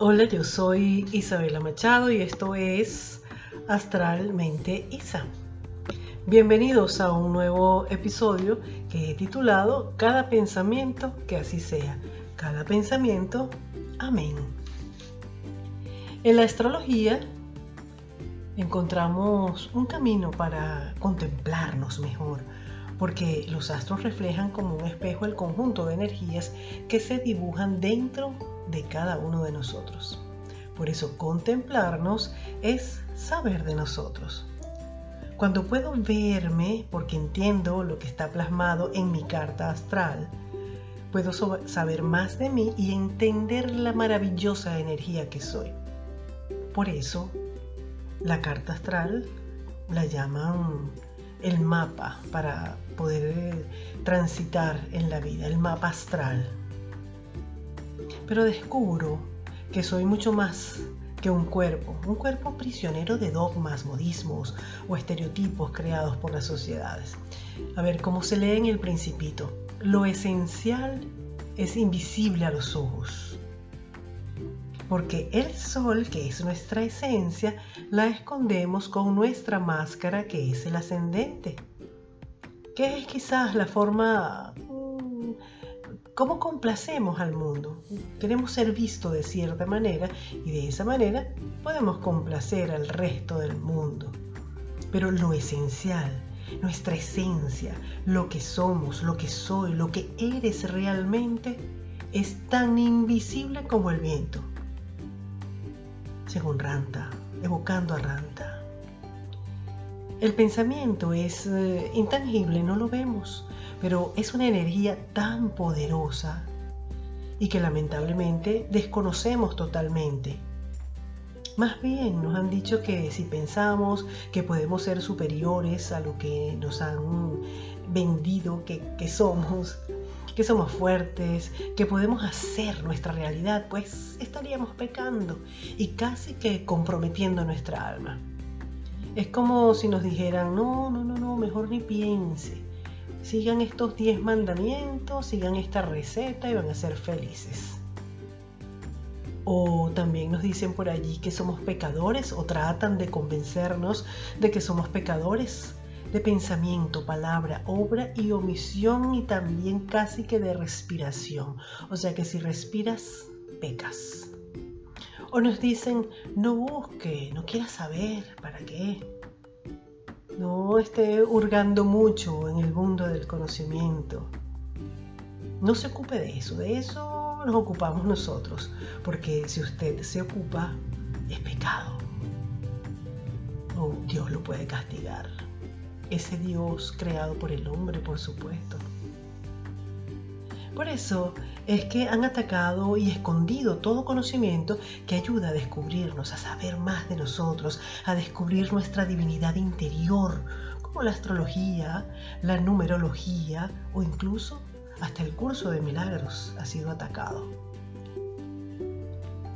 Hola, yo soy Isabela Machado y esto es Astralmente Isa. Bienvenidos a un nuevo episodio que he titulado Cada pensamiento que así sea. Cada pensamiento, amén. En la astrología encontramos un camino para contemplarnos mejor, porque los astros reflejan como un espejo el conjunto de energías que se dibujan dentro de cada uno de nosotros. Por eso contemplarnos es saber de nosotros. Cuando puedo verme, porque entiendo lo que está plasmado en mi carta astral, puedo saber más de mí y entender la maravillosa energía que soy. Por eso, la carta astral la llaman el mapa para poder transitar en la vida, el mapa astral. Pero descubro que soy mucho más que un cuerpo, un cuerpo prisionero de dogmas, modismos o estereotipos creados por las sociedades. A ver, como se lee en el principito, lo esencial es invisible a los ojos. Porque el sol, que es nuestra esencia, la escondemos con nuestra máscara, que es el ascendente, que es quizás la forma ¿Cómo complacemos al mundo? Queremos ser vistos de cierta manera y de esa manera podemos complacer al resto del mundo. Pero lo esencial, nuestra esencia, lo que somos, lo que soy, lo que eres realmente, es tan invisible como el viento. Según Ranta, evocando a Ranta. El pensamiento es eh, intangible, no lo vemos, pero es una energía tan poderosa y que lamentablemente desconocemos totalmente. Más bien nos han dicho que si pensamos que podemos ser superiores a lo que nos han vendido que, que somos, que somos fuertes, que podemos hacer nuestra realidad, pues estaríamos pecando y casi que comprometiendo nuestra alma. Es como si nos dijeran, no, no, no, no, mejor ni piense sigan estos 10 mandamientos, sigan esta receta y van a ser felices. O también nos dicen por allí que somos pecadores o tratan de convencernos de que somos pecadores de pensamiento, palabra, obra y omisión y también casi que de respiración. O sea que si respiras, pecas. O nos dicen, no busque, no quieras saber, ¿para qué? no esté hurgando mucho en el mundo del conocimiento. No se ocupe de eso, de eso nos ocupamos nosotros, porque si usted se ocupa, es pecado. O Dios lo puede castigar. Ese Dios creado por el hombre, por supuesto. Por eso es que han atacado y escondido todo conocimiento que ayuda a descubrirnos, a saber más de nosotros, a descubrir nuestra divinidad interior, como la astrología, la numerología o incluso hasta el curso de milagros ha sido atacado.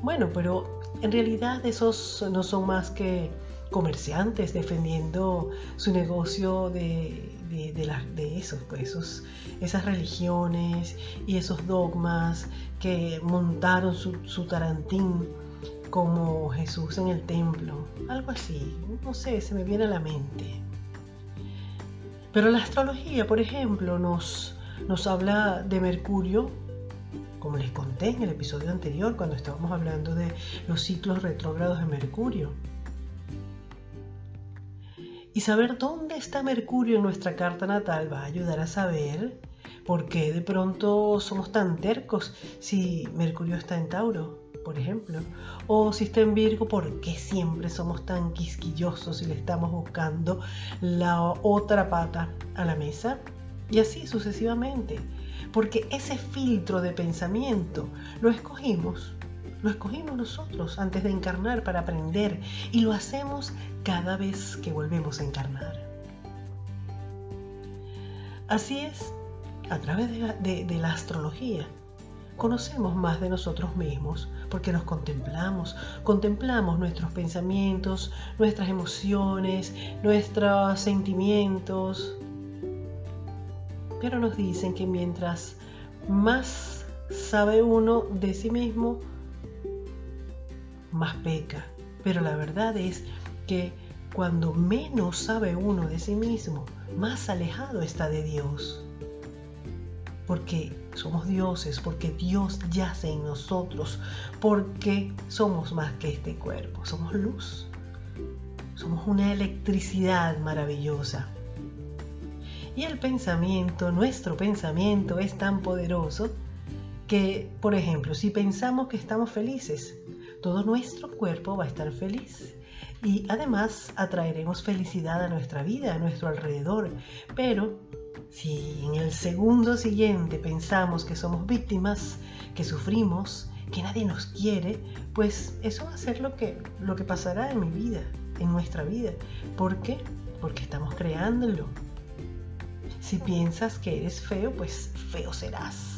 Bueno, pero en realidad esos no son más que comerciantes defendiendo su negocio de, de, de esos, pues, esas religiones y esos dogmas que montaron su, su tarantín como Jesús en el templo, algo así, no sé, se me viene a la mente. Pero la astrología, por ejemplo, nos, nos habla de Mercurio, como les conté en el episodio anterior cuando estábamos hablando de los ciclos retrógrados de Mercurio y saber dónde está Mercurio en nuestra carta natal va a ayudar a saber por qué de pronto somos tan tercos si Mercurio está en Tauro, por ejemplo. O si está en Virgo, ¿por qué siempre somos tan quisquillosos y le estamos buscando la otra pata a la mesa? Y así sucesivamente. Porque ese filtro de pensamiento lo escogimos lo escogimos nosotros antes de encarnar para aprender y lo hacemos cada vez que volvemos a encarnar. Así es, a través de la, astrología, conocemos más de nosotros mismos porque nos contemplamos, contemplamos nuestros pensamientos, nuestras emociones, nuestros sentimientos. Pero nos dicen que mientras más sabe uno de sí mismo, más peca. Pero la verdad es que cuando menos sabe uno de sí mismo, más alejado está de Dios. Porque somos dioses, porque Dios yace en nosotros, porque somos más que este cuerpo, somos luz, somos una electricidad maravillosa. Y el pensamiento, nuestro pensamiento es tan poderoso que, por ejemplo, si pensamos que estamos felices, todo nuestro cuerpo va a estar feliz. Y además atraeremos felicidad a nuestra vida, a nuestro alrededor. Pero si en el segundo siguiente pensamos que somos víctimas, que sufrimos, que nadie nos quiere, pues eso va a ser lo que, lo que pasará en mi vida, en nuestra vida. ¿Por qué? Porque estamos creándolo. Si piensas que eres feo, pues feo serás.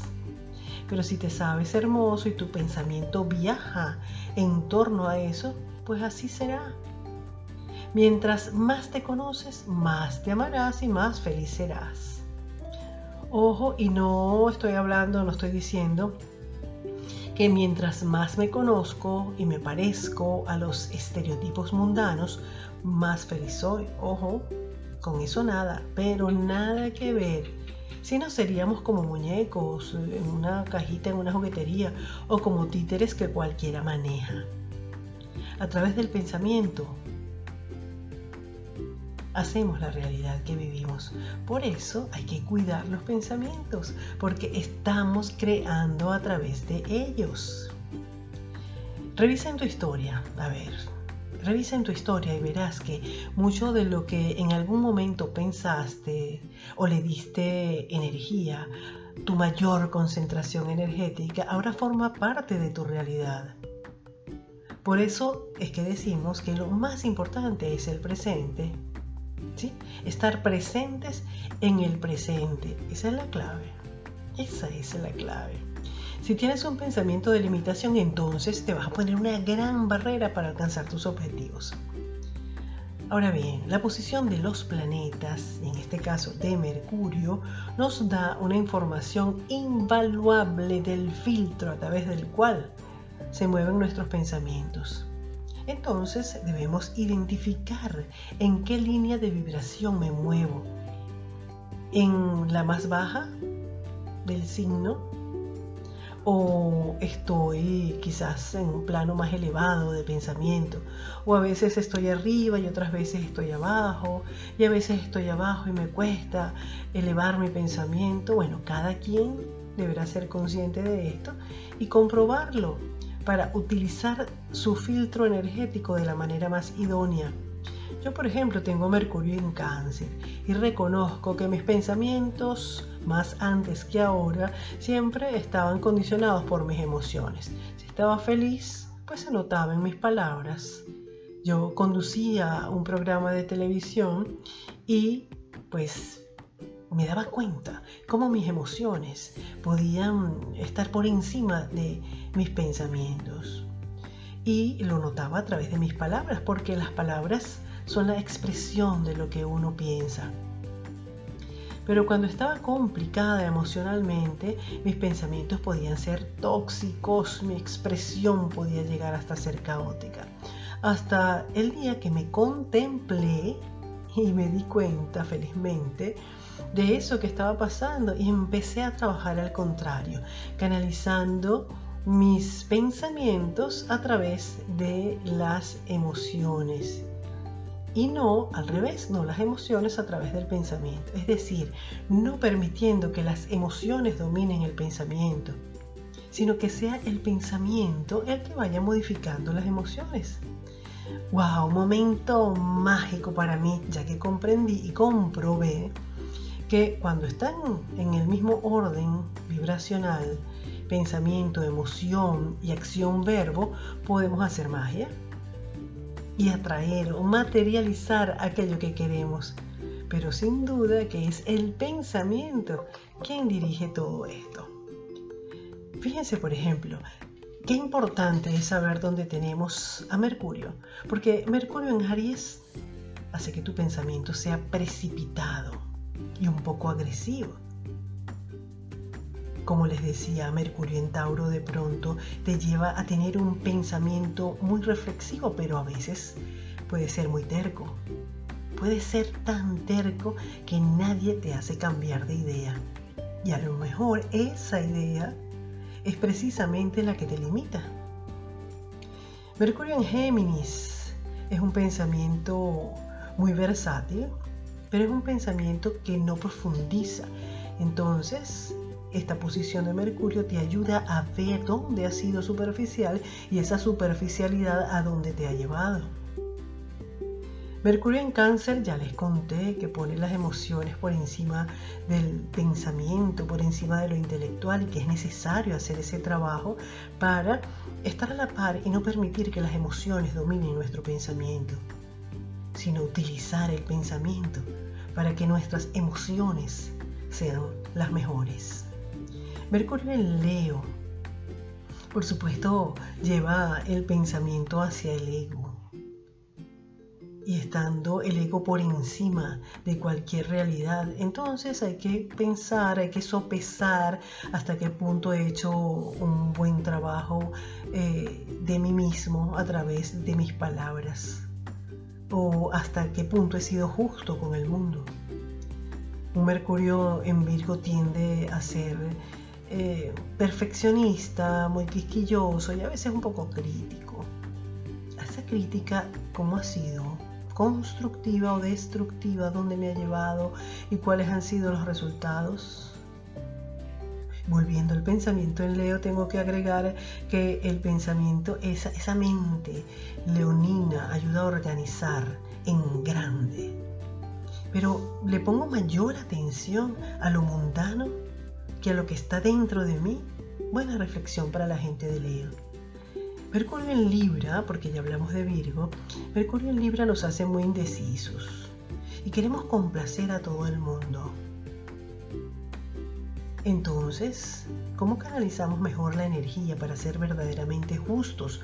Pero si te sabes hermoso y tu pensamiento viaja en torno a eso, pues así será. Mientras más te conoces, más te amarás y más feliz serás. Ojo, y no estoy hablando, no estoy diciendo que mientras más me conozco y me parezco a los estereotipos mundanos, más feliz soy. Ojo, con eso nada, pero nada que ver. Si no seríamos como muñecos en una cajita en una juguetería o como títeres que cualquiera maneja. A través del pensamiento hacemos la realidad que vivimos. Por eso hay que cuidar los pensamientos, porque estamos creando a través de ellos. Revisa en tu historia, a ver, Revisa en tu historia y verás que mucho de lo que en algún momento pensaste o le diste energía, tu mayor concentración energética, ahora forma parte de tu realidad. Por eso es que decimos que lo más importante es el presente. ¿sí? Estar presentes en el presente. Esa es la clave. Esa es la clave. Si tienes un pensamiento de limitación, entonces te vas a poner una gran barrera para alcanzar tus objetivos. Ahora bien, la posición de los planetas, en este caso de Mercurio, nos da una información invaluable del filtro a través del cual se mueven nuestros pensamientos. Entonces debemos identificar en qué línea de vibración me muevo. En la más baja del signo o estoy quizás en un plano más elevado de pensamiento, o a veces estoy arriba y otras veces estoy abajo, y a veces estoy abajo y me cuesta elevar mi pensamiento. Bueno, cada quien deberá ser consciente de esto y comprobarlo para utilizar su filtro energético de la manera más idónea. Yo, por ejemplo, tengo Mercurio en cáncer y reconozco que mis pensamientos, más antes que ahora, siempre estaban condicionados por mis emociones. Si estaba feliz, pues se notaba en mis palabras. Yo conducía un programa de televisión y pues me daba cuenta cómo mis emociones podían estar por encima de mis pensamientos. Y lo notaba a través de mis palabras, porque las palabras son la expresión de lo que uno piensa. Pero cuando estaba complicada emocionalmente, mis pensamientos podían ser tóxicos, mi expresión podía llegar hasta ser caótica. Hasta el día que me contemplé y me di cuenta felizmente de eso que estaba pasando y empecé a trabajar al contrario, canalizando mis pensamientos a través de las emociones y no al revés, no las emociones a través del pensamiento. Es decir, no permitiendo que las emociones dominen el pensamiento, sino que sea el pensamiento el que vaya modificando las emociones. ¡Wow! Momento mágico para mí, ya que comprendí y comprobé que cuando están en el mismo orden vibracional, pensamiento, emoción y acción verbo, podemos hacer magia y atraer o materializar aquello que queremos. Pero sin duda que es el pensamiento quien dirige todo esto. Fíjense, por ejemplo, qué importante es saber dónde tenemos a Mercurio, porque Mercurio en Aries hace que tu pensamiento sea precipitado y un poco agresivo. Como les decía, Mercurio en Tauro de pronto te lleva a tener un pensamiento muy reflexivo, pero a veces puede ser muy terco. Puede ser tan terco que nadie te hace cambiar de idea. Y a lo mejor esa idea es precisamente la que te limita. Mercurio en Géminis es un pensamiento muy versátil, pero es un pensamiento que no profundiza. Entonces, esta posición de Mercurio te ayuda a ver dónde ha sido superficial y esa superficialidad a dónde te ha llevado. Mercurio en cáncer ya les conté que pone las emociones por encima del pensamiento, por encima de lo intelectual y que es necesario hacer ese trabajo para estar a la par y no permitir que las emociones dominen nuestro pensamiento, sino utilizar el pensamiento para que nuestras emociones sean las mejores. Mercurio en Leo, por supuesto, lleva el pensamiento hacia el ego y estando el ego por encima de cualquier realidad. Entonces hay que pensar, hay que sopesar hasta qué punto he hecho un buen trabajo eh, de mí mismo a través de mis palabras o hasta qué punto he sido justo con el mundo. Un Mercurio en Virgo tiende a ser eh, perfeccionista, muy quisquilloso y a veces un poco crítico. Esa crítica, ¿cómo ha sido? constructiva o destructiva, dónde me ha llevado y cuáles han sido los resultados. Volviendo al pensamiento en Leo, tengo que agregar que el pensamiento, esa, esa mente leonina, ayuda a organizar en grande. Pero le pongo mayor atención a lo mundano que a lo que está dentro de mí. Buena reflexión para la gente de Leo. Mercurio en Libra, porque ya hablamos de Virgo, Mercurio en Libra nos hace muy indecisos y queremos complacer a todo el mundo. Entonces, ¿cómo canalizamos mejor la energía para ser verdaderamente justos?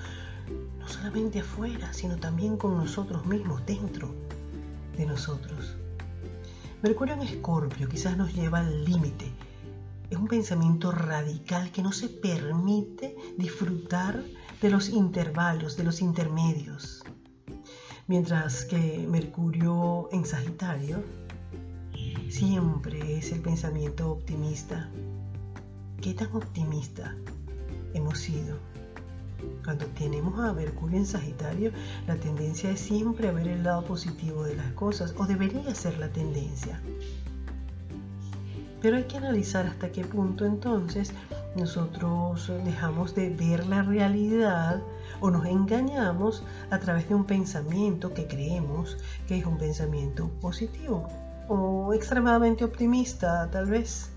No solamente afuera, sino también con nosotros mismos, dentro de nosotros. Mercurio en Escorpio quizás nos lleva al límite. Es un pensamiento radical que no se permite disfrutar de los intervalos, de los intermedios. Mientras que Mercurio en Sagitario siempre es el pensamiento optimista. ¿Qué tan optimista hemos sido? Cuando tenemos a Mercurio en Sagitario, la tendencia es siempre a ver el lado positivo de las cosas, o debería ser la tendencia. Pero hay que analizar hasta qué punto entonces nosotros dejamos de ver la realidad o nos engañamos a través de un pensamiento que creemos que es un pensamiento positivo o extremadamente optimista tal vez.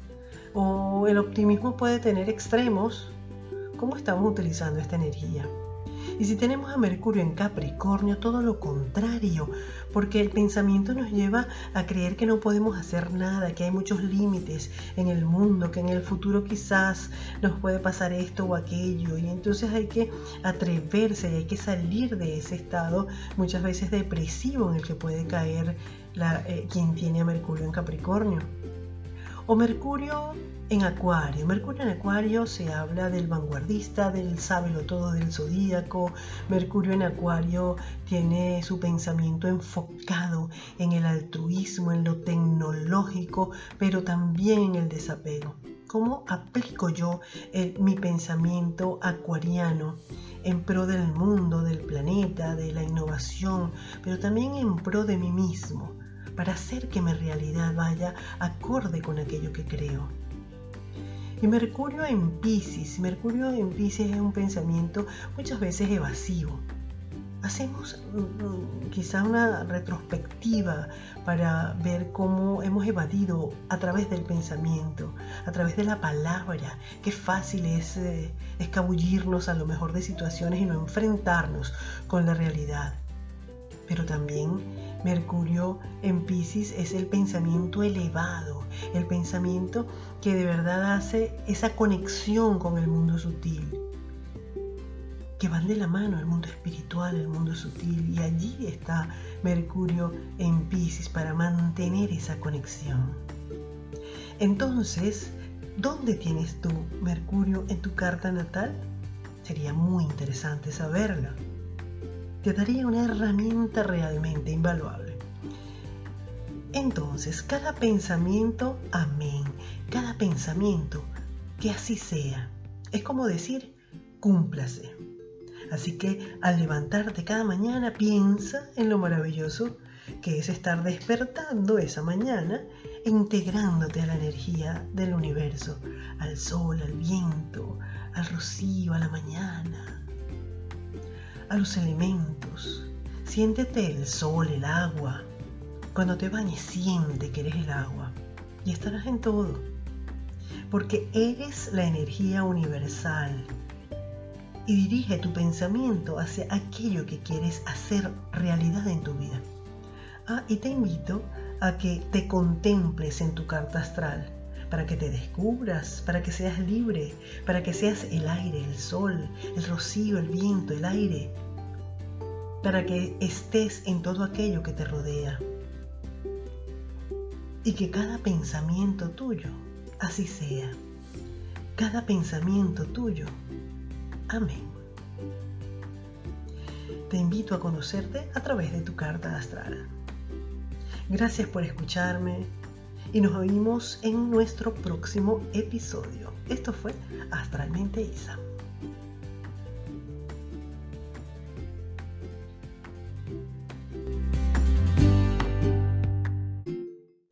O el optimismo puede tener extremos. ¿Cómo estamos utilizando esta energía? Y si tenemos a Mercurio en Capricornio, todo lo contrario, porque el pensamiento nos lleva a creer que no podemos hacer nada, que hay muchos límites en el mundo, que en el futuro quizás nos puede pasar esto o aquello. Y entonces hay que atreverse y hay que salir de ese estado muchas veces depresivo en el que puede caer eh, quien tiene a Mercurio en Capricornio. O Mercurio en Acuario. Mercurio en Acuario se habla del vanguardista, del sábelo todo del zodíaco. Mercurio en Acuario tiene su pensamiento enfocado en el altruismo, en lo tecnológico, pero también en el desapego. ¿Cómo aplico yo mi pensamiento acuariano en pro del mundo, del planeta, de la innovación, pero también en pro de mí mismo? Para hacer que mi realidad vaya acorde con aquello que creo. Y Mercurio en Pisces, Mercurio en Pisces es un pensamiento muchas veces evasivo. Hacemos mm, quizá una retrospectiva para ver cómo hemos evadido a través del pensamiento, a través de la palabra. Qué fácil es eh, escabullirnos a lo mejor de situaciones y no enfrentarnos con la realidad. Pero también Mercurio en Pisces es el pensamiento elevado, el pensamiento que de verdad hace esa conexión con el mundo sutil, que van de la mano el mundo espiritual, el mundo sutil, y allí está Mercurio en Pisces para mantener esa conexión. Entonces, ¿Dónde tienes tú Mercurio en tu carta natal? Sería muy interesante saberla. Te daría una herramienta realmente invaluable. Entonces, cada pensamiento, amén, cada pensamiento, que así sea. Es como decir, cúmplase. Así que al levantarte cada mañana, piensa en lo maravilloso que es estar despertando esa mañana e integrándote a la energía del universo, al sol, al viento, al rocío, a la mañana, a los elementos. Siéntete el sol, el agua. Cuando te bañes, siente que eres el agua y estarás en todo. Porque eres la energía universal y dirige tu pensamiento hacia aquello que quieres hacer realidad en tu vida. Ah, y te invito a que te contemples en tu carta astral, para que te descubras, para que seas libre, para que seas el aire, el sol, el rocío, el viento, el aire, para que estés en todo aquello que te rodea. Y que cada pensamiento tuyo así sea. Cada pensamiento tuyo. Amén. Te invito a conocerte a través de tu carta astral. Gracias por escucharme y nos oímos en nuestro próximo episodio. Esto fue Astralmente Isa.